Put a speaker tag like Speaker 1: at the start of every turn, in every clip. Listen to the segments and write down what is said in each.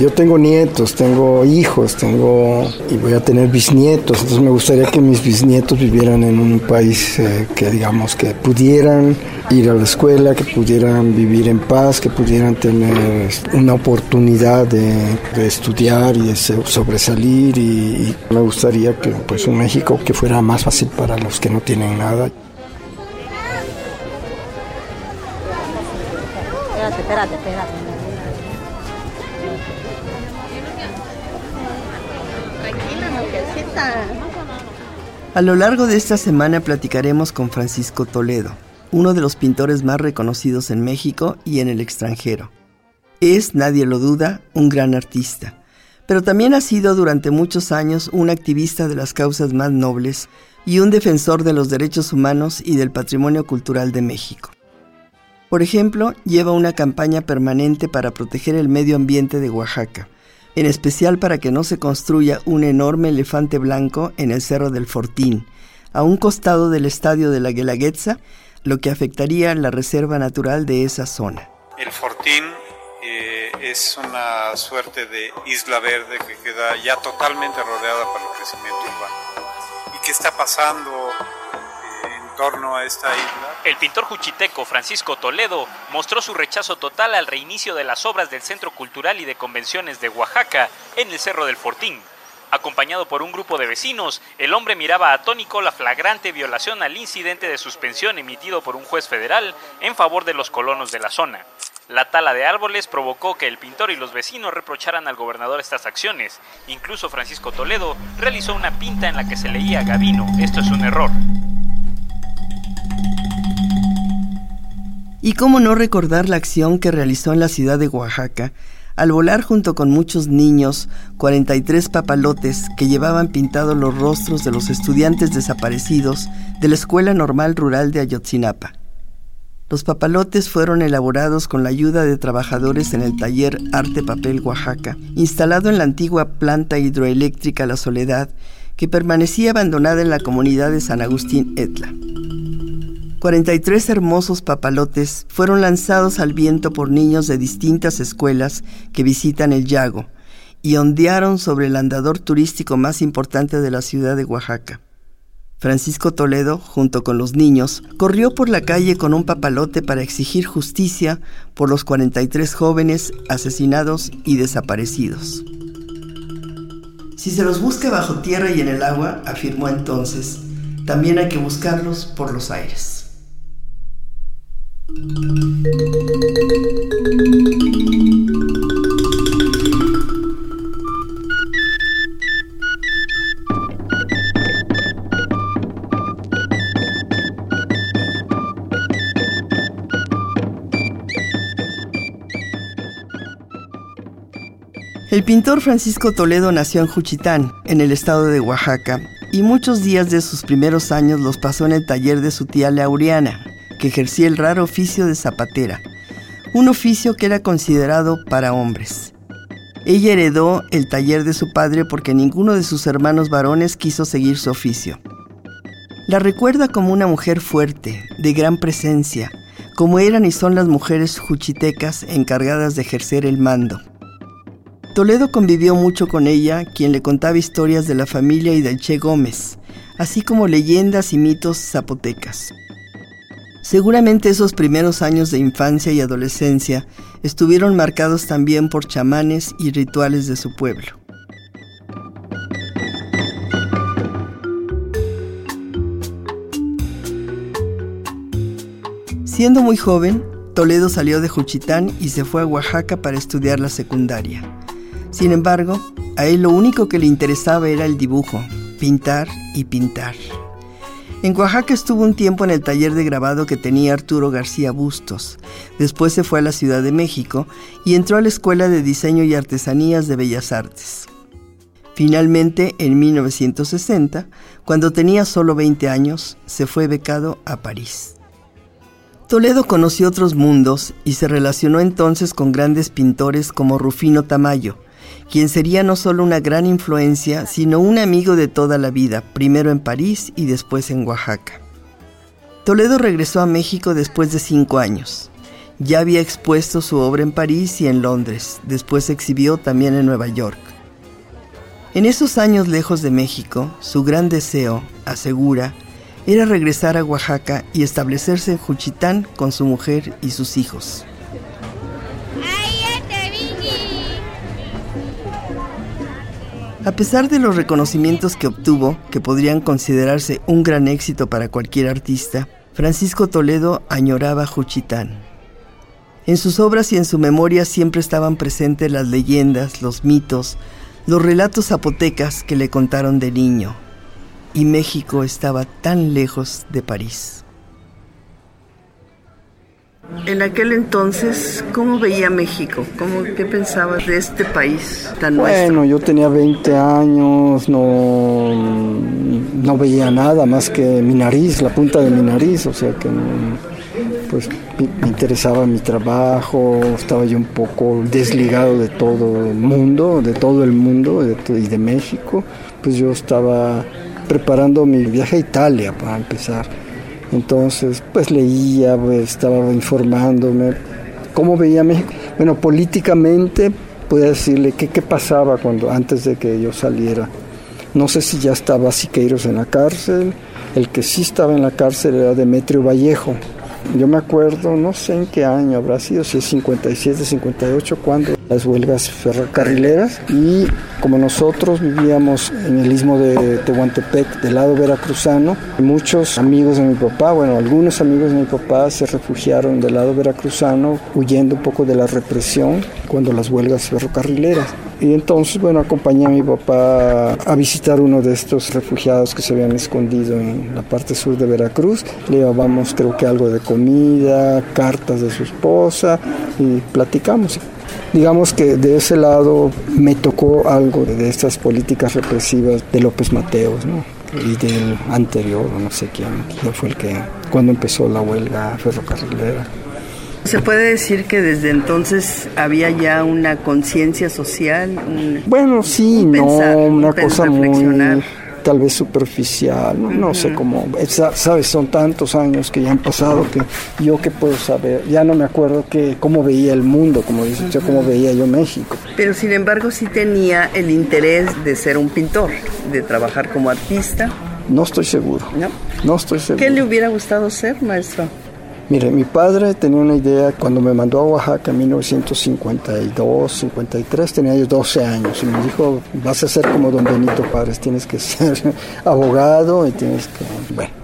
Speaker 1: Yo tengo nietos, tengo hijos, tengo y voy a tener bisnietos, entonces me gustaría que mis bisnietos vivieran en un país eh, que digamos que pudieran ir a la escuela, que pudieran vivir en paz, que pudieran tener una oportunidad de, de estudiar y de sobresalir. Y, y, me gustaría que pues un México que fuera más fácil para los que no tienen nada.
Speaker 2: Espérate, espérate,
Speaker 3: A lo largo de esta semana platicaremos con Francisco Toledo, uno de los pintores más reconocidos en México y en el extranjero. Es, nadie lo duda, un gran artista, pero también ha sido durante muchos años un activista de las causas más nobles y un defensor de los derechos humanos y del patrimonio cultural de México. Por ejemplo, lleva una campaña permanente para proteger el medio ambiente de Oaxaca, en especial para que no se construya un enorme elefante blanco en el Cerro del Fortín, a un costado del estadio de la Guelaguetza, lo que afectaría la reserva natural de esa zona.
Speaker 4: El Fortín eh, es una suerte de isla verde que queda ya totalmente rodeada por el crecimiento urbano. ¿Y qué está pasando torno a esta isla.
Speaker 5: El pintor juchiteco Francisco Toledo mostró su rechazo total al reinicio de las obras del Centro Cultural y de Convenciones de Oaxaca en el Cerro del Fortín. Acompañado por un grupo de vecinos, el hombre miraba atónico la flagrante violación al incidente de suspensión emitido por un juez federal en favor de los colonos de la zona. La tala de árboles provocó que el pintor y los vecinos reprocharan al gobernador estas acciones. Incluso Francisco Toledo realizó una pinta en la que se leía Gavino, esto es un error.
Speaker 3: Y cómo no recordar la acción que realizó en la ciudad de Oaxaca al volar junto con muchos niños 43 papalotes que llevaban pintados los rostros de los estudiantes desaparecidos de la Escuela Normal Rural de Ayotzinapa. Los papalotes fueron elaborados con la ayuda de trabajadores en el taller Arte Papel Oaxaca, instalado en la antigua planta hidroeléctrica La Soledad, que permanecía abandonada en la comunidad de San Agustín Etla. 43 hermosos papalotes fueron lanzados al viento por niños de distintas escuelas que visitan el Yago y ondearon sobre el andador turístico más importante de la ciudad de Oaxaca. Francisco Toledo, junto con los niños, corrió por la calle con un papalote para exigir justicia por los 43 jóvenes asesinados y desaparecidos. Si se los busca bajo tierra y en el agua, afirmó entonces, también hay que buscarlos por los aires. El pintor Francisco Toledo nació en Juchitán, en el estado de Oaxaca, y muchos días de sus primeros años los pasó en el taller de su tía Laureana, que ejercía el raro oficio de zapatera, un oficio que era considerado para hombres. Ella heredó el taller de su padre porque ninguno de sus hermanos varones quiso seguir su oficio. La recuerda como una mujer fuerte, de gran presencia, como eran y son las mujeres juchitecas encargadas de ejercer el mando. Toledo convivió mucho con ella, quien le contaba historias de la familia y del Che Gómez, así como leyendas y mitos zapotecas. Seguramente esos primeros años de infancia y adolescencia estuvieron marcados también por chamanes y rituales de su pueblo. Siendo muy joven, Toledo salió de Juchitán y se fue a Oaxaca para estudiar la secundaria. Sin embargo, a él lo único que le interesaba era el dibujo, pintar y pintar. En Oaxaca estuvo un tiempo en el taller de grabado que tenía Arturo García Bustos. Después se fue a la Ciudad de México y entró a la Escuela de Diseño y Artesanías de Bellas Artes. Finalmente, en 1960, cuando tenía solo 20 años, se fue becado a París. Toledo conoció otros mundos y se relacionó entonces con grandes pintores como Rufino Tamayo, quien sería no solo una gran influencia, sino un amigo de toda la vida, primero en París y después en Oaxaca. Toledo regresó a México después de cinco años. Ya había expuesto su obra en París y en Londres, después exhibió también en Nueva York. En esos años lejos de México, su gran deseo, asegura, era regresar a Oaxaca y establecerse en Juchitán con su mujer y sus hijos. A pesar de los reconocimientos que obtuvo, que podrían considerarse un gran éxito para cualquier artista, Francisco Toledo añoraba Juchitán. En sus obras y en su memoria siempre estaban presentes las leyendas, los mitos, los relatos zapotecas que le contaron de niño. Y México estaba tan lejos de París. En aquel entonces, ¿cómo veía México? ¿Cómo, ¿Qué pensabas de este país tan
Speaker 1: Bueno, yo tenía 20 años, no, no veía nada más que mi nariz, la punta de mi nariz, o sea que pues me interesaba mi trabajo, estaba yo un poco desligado de todo el mundo, de todo el mundo y de México, pues yo estaba preparando mi viaje a Italia para empezar entonces, pues leía, pues, estaba informándome. ¿Cómo veía México? Bueno, políticamente, puedo decirle qué pasaba cuando, antes de que yo saliera. No sé si ya estaba Siqueiros en la cárcel. El que sí estaba en la cárcel era Demetrio Vallejo. Yo me acuerdo, no sé en qué año habrá sido, si es 57, 58, cuando las huelgas ferrocarrileras y como nosotros vivíamos en el istmo de Tehuantepec, del lado veracruzano, muchos amigos de mi papá, bueno, algunos amigos de mi papá se refugiaron del lado veracruzano huyendo un poco de la represión cuando las huelgas ferrocarrileras. Y entonces, bueno, acompañé a mi papá a visitar uno de estos refugiados que se habían escondido en la parte sur de Veracruz. Le llevábamos, creo que algo de comida, cartas de su esposa y platicamos. Digamos que de ese lado me tocó algo de estas políticas represivas de López Mateos, ¿no? y del anterior, no sé quién, fue el que, cuando empezó la huelga ferrocarrilera.
Speaker 3: ¿Se puede decir que desde entonces había ya una conciencia social?
Speaker 1: bueno, sí, no, una cosa muy tal vez superficial, no, sé cómo, sabes, son tantos años que ya han pasado que yo qué puedo saber, ya no me acuerdo que cómo veía el mundo, como dice usted, cómo veía yo México.
Speaker 3: Pero sin embargo sí tenía el interés de ser un pintor, de trabajar como artista.
Speaker 1: No estoy seguro. No, no estoy seguro.
Speaker 3: ¿Qué le hubiera gustado ser, maestro?
Speaker 1: Mire, mi padre tenía una idea cuando me mandó a Oaxaca en 1952, 53, tenía yo 12 años y me dijo, vas a ser como don Benito Juárez, tienes que ser abogado y tienes que, bueno.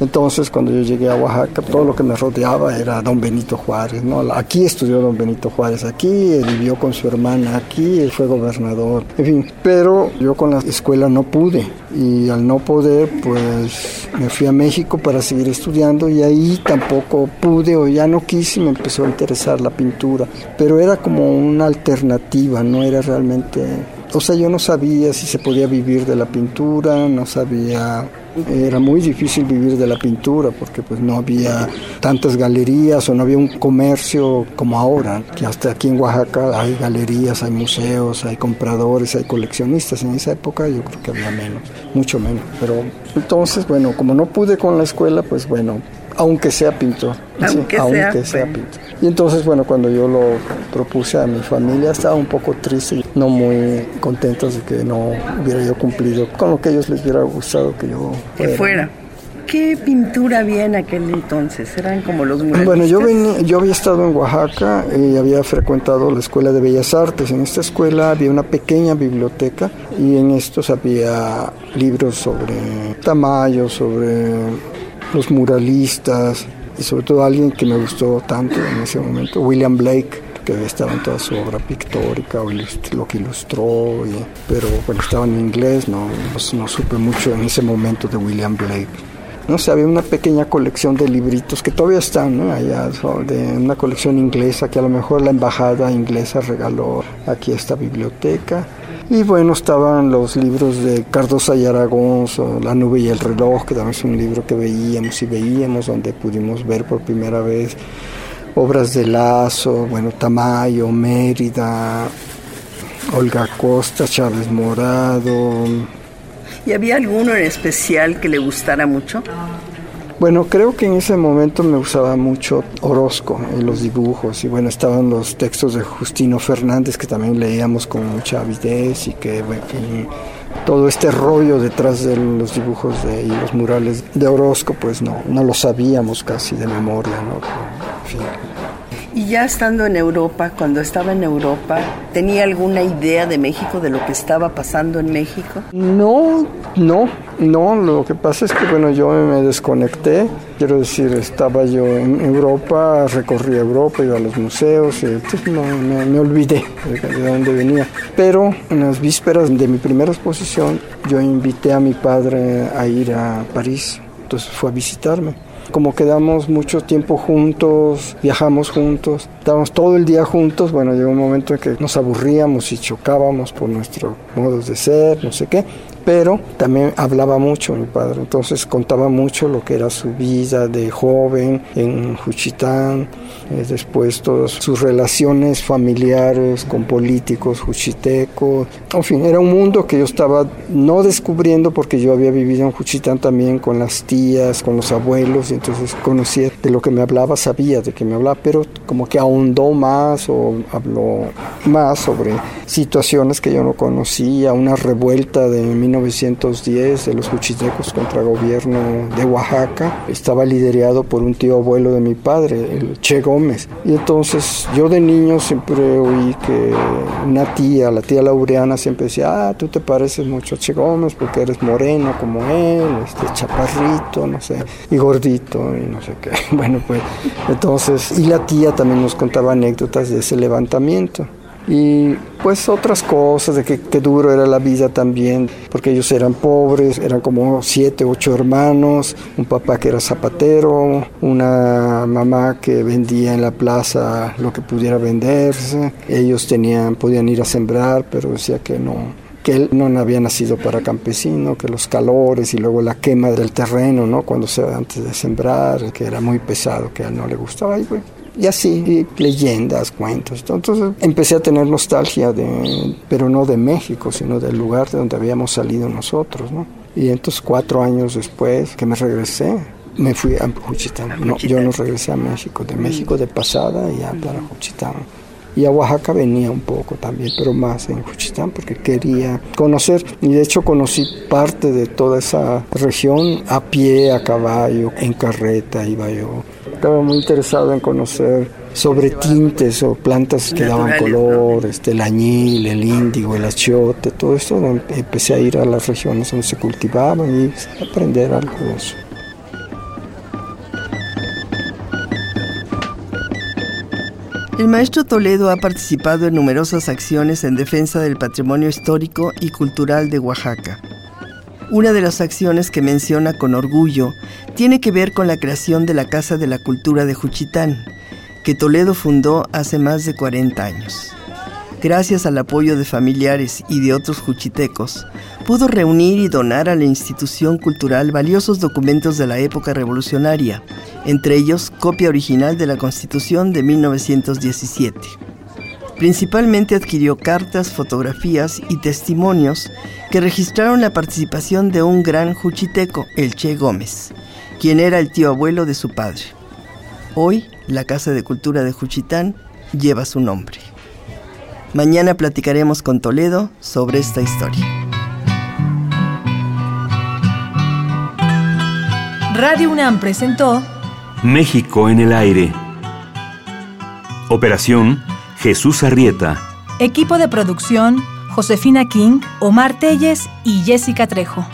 Speaker 1: Entonces, cuando yo llegué a Oaxaca, todo lo que me rodeaba era don Benito Juárez, ¿no? Aquí estudió don Benito Juárez, aquí él vivió con su hermana, aquí él fue gobernador, en fin. Pero yo con la escuela no pude y al no poder, pues me fui a México para seguir estudiando y ahí tampoco pude o ya no quise me empezó a interesar la pintura. Pero era como una alternativa, no era realmente o sea, yo no sabía si se podía vivir de la pintura, no sabía era muy difícil vivir de la pintura porque pues no había tantas galerías o no había un comercio como ahora, que hasta aquí en Oaxaca hay galerías, hay museos, hay compradores, hay coleccionistas. En esa época yo creo que había menos, mucho menos. Pero entonces, bueno, como no pude con la escuela, pues bueno, aunque sea pintor.
Speaker 3: Aunque, sea,
Speaker 1: pintor. Y entonces, bueno, cuando yo lo propuse a mi familia, estaba un poco triste, no muy contentos de que no hubiera yo cumplido con lo que a ellos les hubiera gustado que yo
Speaker 3: fuera. Que fuera. ¿Qué pintura había en aquel entonces? ¿Eran como los muralistas?
Speaker 1: Bueno, yo, venía, yo había estado en Oaxaca y había frecuentado la Escuela de Bellas Artes. En esta escuela había una pequeña biblioteca y en estos había libros sobre Tamayo, sobre los muralistas, y sobre todo alguien que me gustó tanto en ese momento, William Blake, que estaba en toda su obra pictórica, o lo que ilustró, pero bueno, estaba en inglés, no, no, supe mucho en ese momento de William Blake. No sé, había una pequeña colección de libritos que todavía están allá, de una colección inglesa que a lo mejor la embajada inglesa regaló aquí esta biblioteca. Y bueno, estaban los libros de Cardosa y Aragón, La nube y el reloj, que también es un libro que veíamos y veíamos, donde pudimos ver por primera vez obras de Lazo, bueno, Tamayo, Mérida, Olga Costa, Chávez Morado.
Speaker 3: ¿Y había alguno en especial que le gustara mucho?
Speaker 1: Bueno, creo que en ese momento me usaba mucho Orozco en los dibujos y bueno, estaban los textos de Justino Fernández que también leíamos con mucha avidez y que bueno, todo este rollo detrás de los dibujos de, y los murales de Orozco pues no, no lo sabíamos casi de memoria, ¿no?
Speaker 3: Y ya estando en Europa, cuando estaba en Europa, ¿tenía alguna idea de México, de lo que estaba pasando en México?
Speaker 1: No, no, no. Lo que pasa es que, bueno, yo me desconecté. Quiero decir, estaba yo en Europa, recorrí Europa, iba a los museos, y entonces no, me, olvidé de, dónde venía. Pero en las vísperas de mi primera exposición, yo invité a mi padre a ir a París. Entonces fue a visitarme como quedamos mucho tiempo juntos, viajamos juntos, estábamos todo el día juntos, bueno, llegó un momento en que nos aburríamos y chocábamos por nuestros modos de ser, no sé qué pero también hablaba mucho mi padre, entonces contaba mucho lo que era su vida de joven en Juchitán, eh, después todas sus relaciones familiares con políticos juchitecos, en fin, era un mundo que yo estaba no descubriendo porque yo había vivido en Juchitán también con las tías, con los abuelos, y entonces conocía de lo que me hablaba, sabía de qué me hablaba, pero como que ahondó más o habló más sobre situaciones que yo no conocía, una revuelta de 1910 de los juchitecos contra gobierno de Oaxaca. Estaba liderado por un tío abuelo de mi padre, el Che Gómez. Y entonces yo de niño siempre oí que una tía, la tía Laureana, siempre decía, ah, tú te pareces mucho a Che Gómez porque eres moreno como él, este chaparrito, no sé, y gordito y no sé qué. Bueno, pues entonces, y la tía también nos contaba anécdotas de ese levantamiento y pues otras cosas de que, duro era la vida también, porque ellos eran pobres, eran como siete, ocho hermanos, un papá que era zapatero, una mamá que vendía en la plaza lo que pudiera venderse, ellos tenían, podían ir a sembrar, pero decía que no, que él no había nacido para campesino, que los calores y luego la quema del terreno, ¿no? Cuando se antes de sembrar, que era muy pesado, que a él no le gustaba y bueno, y así leyendas, cuentos. Entonces empecé a tener nostalgia de, pero no de México, sino del lugar de donde habíamos salido nosotros, ¿no? Y entonces cuatro años después que me regresé, me fui a Juchitán. No, yo no regresé a México, de México de pasada y a para Juchitán. Y a Oaxaca venía un poco también, pero más en Juchitán porque quería conocer. Y de hecho conocí parte de toda esa región a pie, a caballo, en carreta iba yo estaba muy interesado en conocer sobre tintes o plantas que daban color, este, el añil, el índigo, el achiote, todo esto. Empecé a ir a las regiones donde se cultivaban y aprender algo de eso.
Speaker 3: El maestro Toledo ha participado en numerosas acciones en defensa del patrimonio histórico y cultural de Oaxaca. Una de las acciones que menciona con orgullo tiene que ver con la creación de la Casa de la Cultura de Juchitán, que Toledo fundó hace más de 40 años. Gracias al apoyo de familiares y de otros juchitecos, pudo reunir y donar a la institución cultural valiosos documentos de la época revolucionaria, entre ellos copia original de la Constitución de 1917. Principalmente adquirió cartas, fotografías y testimonios que registraron la participación de un gran juchiteco, el Che Gómez, quien era el tío abuelo de su padre. Hoy, la Casa de Cultura de Juchitán lleva su nombre. Mañana platicaremos con Toledo sobre esta historia.
Speaker 6: Radio UNAM presentó
Speaker 7: México en el aire. Operación Jesús Arrieta.
Speaker 6: Equipo de producción, Josefina King, Omar Telles y Jessica Trejo.